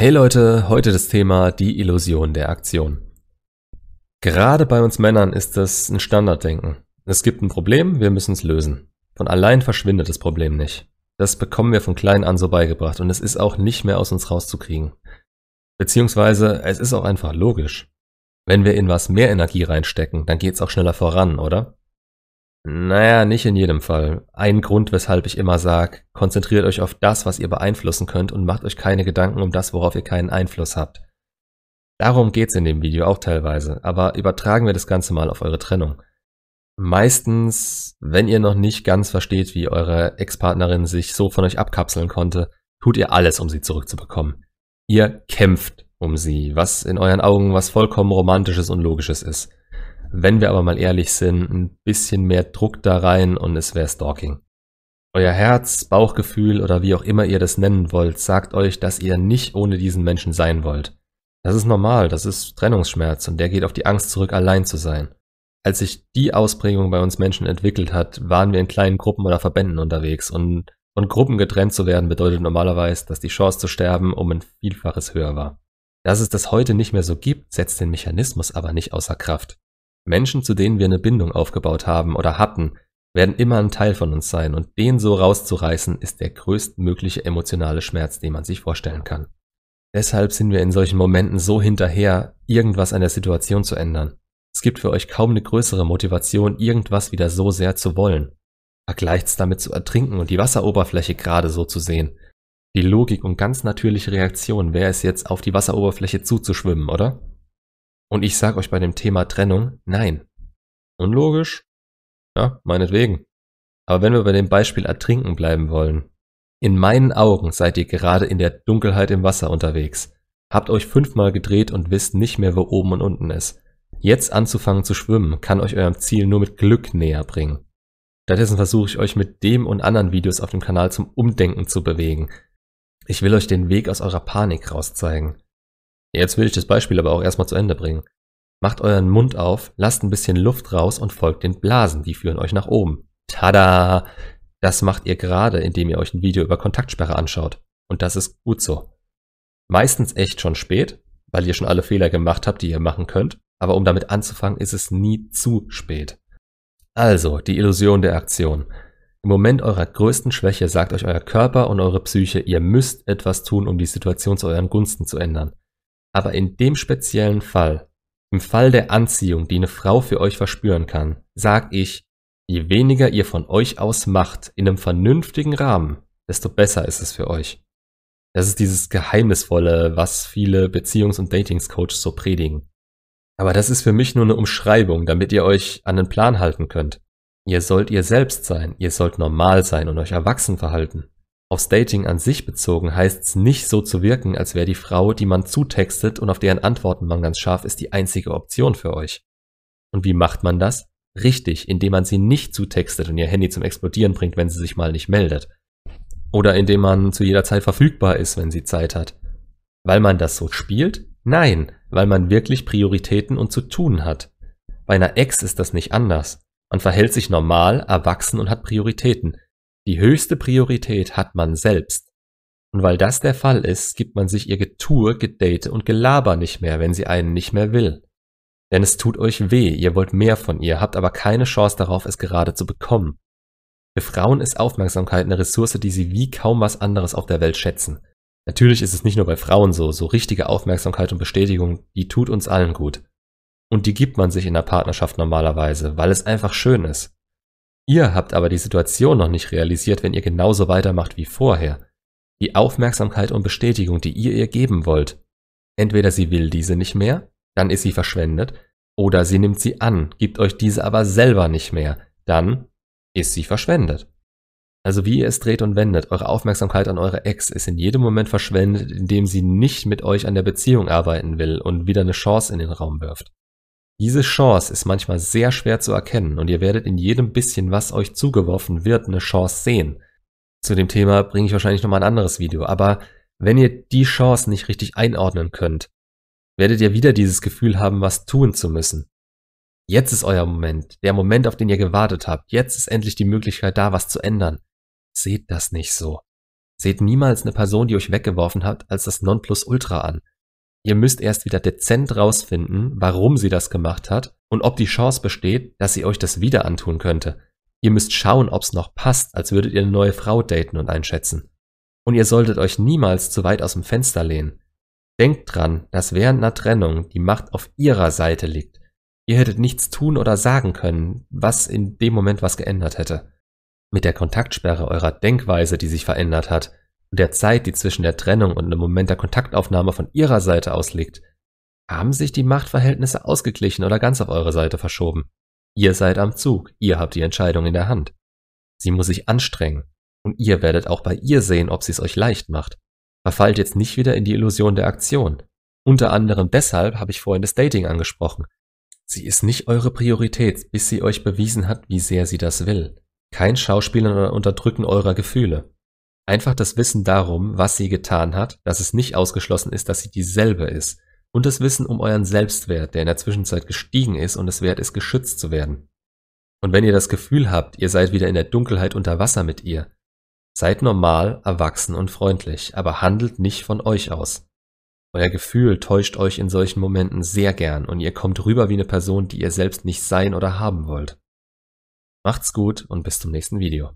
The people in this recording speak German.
Hey Leute, heute das Thema die Illusion der Aktion. Gerade bei uns Männern ist das ein Standarddenken. Es gibt ein Problem, wir müssen es lösen. Von allein verschwindet das Problem nicht. Das bekommen wir von klein an so beigebracht und es ist auch nicht mehr aus uns rauszukriegen. Beziehungsweise es ist auch einfach logisch. Wenn wir in was mehr Energie reinstecken, dann geht's auch schneller voran, oder? Naja, nicht in jedem Fall. Ein Grund, weshalb ich immer sage, konzentriert euch auf das, was ihr beeinflussen könnt und macht euch keine Gedanken um das, worauf ihr keinen Einfluss habt. Darum geht's in dem Video auch teilweise, aber übertragen wir das Ganze mal auf eure Trennung. Meistens, wenn ihr noch nicht ganz versteht, wie eure Ex-Partnerin sich so von euch abkapseln konnte, tut ihr alles, um sie zurückzubekommen. Ihr kämpft um sie, was in euren Augen was vollkommen romantisches und logisches ist. Wenn wir aber mal ehrlich sind, ein bisschen mehr Druck da rein und es wäre Stalking. Euer Herz, Bauchgefühl oder wie auch immer ihr das nennen wollt, sagt euch, dass ihr nicht ohne diesen Menschen sein wollt. Das ist normal, das ist Trennungsschmerz und der geht auf die Angst zurück, allein zu sein. Als sich die Ausprägung bei uns Menschen entwickelt hat, waren wir in kleinen Gruppen oder Verbänden unterwegs und von Gruppen getrennt zu werden bedeutet normalerweise, dass die Chance zu sterben um ein Vielfaches höher war. Dass es das heute nicht mehr so gibt, setzt den Mechanismus aber nicht außer Kraft. Menschen, zu denen wir eine Bindung aufgebaut haben oder hatten, werden immer ein Teil von uns sein und den so rauszureißen, ist der größtmögliche emotionale Schmerz, den man sich vorstellen kann. Deshalb sind wir in solchen Momenten so hinterher, irgendwas an der Situation zu ändern. Es gibt für euch kaum eine größere Motivation, irgendwas wieder so sehr zu wollen. Vergleicht's damit zu ertrinken und die Wasseroberfläche gerade so zu sehen. Die Logik und ganz natürliche Reaktion wäre es jetzt, auf die Wasseroberfläche zuzuschwimmen, oder? Und ich sag euch bei dem Thema Trennung, nein. Unlogisch? Ja, meinetwegen. Aber wenn wir bei dem Beispiel Ertrinken bleiben wollen, in meinen Augen seid ihr gerade in der Dunkelheit im Wasser unterwegs, habt euch fünfmal gedreht und wisst nicht mehr, wo oben und unten ist. Jetzt anzufangen zu schwimmen, kann euch eurem Ziel nur mit Glück näher bringen. Stattdessen versuche ich euch mit dem und anderen Videos auf dem Kanal zum Umdenken zu bewegen. Ich will euch den Weg aus eurer Panik rauszeigen. Jetzt will ich das Beispiel aber auch erstmal zu Ende bringen. Macht euren Mund auf, lasst ein bisschen Luft raus und folgt den Blasen, die führen euch nach oben. Tada! Das macht ihr gerade, indem ihr euch ein Video über Kontaktsperre anschaut. Und das ist gut so. Meistens echt schon spät, weil ihr schon alle Fehler gemacht habt, die ihr machen könnt. Aber um damit anzufangen, ist es nie zu spät. Also, die Illusion der Aktion. Im Moment eurer größten Schwäche sagt euch euer Körper und eure Psyche, ihr müsst etwas tun, um die Situation zu euren Gunsten zu ändern. Aber in dem speziellen Fall, im Fall der Anziehung, die eine Frau für euch verspüren kann, sag ich, je weniger ihr von euch aus macht in einem vernünftigen Rahmen, desto besser ist es für euch. Das ist dieses Geheimnisvolle, was viele Beziehungs- und Datingscoaches so predigen. Aber das ist für mich nur eine Umschreibung, damit ihr euch an den Plan halten könnt. Ihr sollt ihr selbst sein, ihr sollt normal sein und euch erwachsen verhalten. Aufs Dating an sich bezogen heißt es nicht so zu wirken, als wäre die Frau, die man zutextet und auf deren Antworten man ganz scharf ist, die einzige Option für euch. Und wie macht man das? Richtig, indem man sie nicht zutextet und ihr Handy zum Explodieren bringt, wenn sie sich mal nicht meldet. Oder indem man zu jeder Zeit verfügbar ist, wenn sie Zeit hat. Weil man das so spielt? Nein, weil man wirklich Prioritäten und zu tun hat. Bei einer Ex ist das nicht anders. Man verhält sich normal, erwachsen und hat Prioritäten. Die höchste Priorität hat man selbst. Und weil das der Fall ist, gibt man sich ihr Getue, Gedate und Gelaber nicht mehr, wenn sie einen nicht mehr will. Denn es tut euch weh, ihr wollt mehr von ihr, habt aber keine Chance darauf, es gerade zu bekommen. Für Frauen ist Aufmerksamkeit eine Ressource, die sie wie kaum was anderes auf der Welt schätzen. Natürlich ist es nicht nur bei Frauen so, so richtige Aufmerksamkeit und Bestätigung, die tut uns allen gut. Und die gibt man sich in der Partnerschaft normalerweise, weil es einfach schön ist. Ihr habt aber die Situation noch nicht realisiert, wenn ihr genauso weitermacht wie vorher. Die Aufmerksamkeit und Bestätigung, die ihr ihr geben wollt. Entweder sie will diese nicht mehr, dann ist sie verschwendet, oder sie nimmt sie an, gibt euch diese aber selber nicht mehr, dann ist sie verschwendet. Also wie ihr es dreht und wendet, eure Aufmerksamkeit an eure Ex ist in jedem Moment verschwendet, indem sie nicht mit euch an der Beziehung arbeiten will und wieder eine Chance in den Raum wirft. Diese Chance ist manchmal sehr schwer zu erkennen und ihr werdet in jedem bisschen, was euch zugeworfen wird, eine Chance sehen. Zu dem Thema bringe ich wahrscheinlich nochmal ein anderes Video, aber wenn ihr die Chance nicht richtig einordnen könnt, werdet ihr wieder dieses Gefühl haben, was tun zu müssen. Jetzt ist euer Moment, der Moment, auf den ihr gewartet habt. Jetzt ist endlich die Möglichkeit da, was zu ändern. Seht das nicht so. Seht niemals eine Person, die euch weggeworfen hat, als das Nonplusultra an. Ihr müsst erst wieder dezent rausfinden, warum sie das gemacht hat und ob die Chance besteht, dass sie euch das wieder antun könnte. Ihr müsst schauen, ob's noch passt, als würdet ihr eine neue Frau daten und einschätzen. Und ihr solltet euch niemals zu weit aus dem Fenster lehnen. Denkt dran, dass während einer Trennung die Macht auf ihrer Seite liegt. Ihr hättet nichts tun oder sagen können, was in dem Moment was geändert hätte. Mit der Kontaktsperre eurer Denkweise, die sich verändert hat, und der Zeit, die zwischen der Trennung und dem Moment der Kontaktaufnahme von ihrer Seite aus liegt, haben sich die Machtverhältnisse ausgeglichen oder ganz auf eure Seite verschoben. Ihr seid am Zug, ihr habt die Entscheidung in der Hand. Sie muss sich anstrengen, und ihr werdet auch bei ihr sehen, ob sie es euch leicht macht. Verfallt jetzt nicht wieder in die Illusion der Aktion. Unter anderem deshalb habe ich vorhin das Dating angesprochen. Sie ist nicht eure Priorität, bis sie euch bewiesen hat, wie sehr sie das will. Kein Schauspielern oder Unterdrücken eurer Gefühle. Einfach das Wissen darum, was sie getan hat, dass es nicht ausgeschlossen ist, dass sie dieselbe ist. Und das Wissen um euren Selbstwert, der in der Zwischenzeit gestiegen ist und es wert ist, geschützt zu werden. Und wenn ihr das Gefühl habt, ihr seid wieder in der Dunkelheit unter Wasser mit ihr, seid normal, erwachsen und freundlich, aber handelt nicht von euch aus. Euer Gefühl täuscht euch in solchen Momenten sehr gern und ihr kommt rüber wie eine Person, die ihr selbst nicht sein oder haben wollt. Macht's gut und bis zum nächsten Video.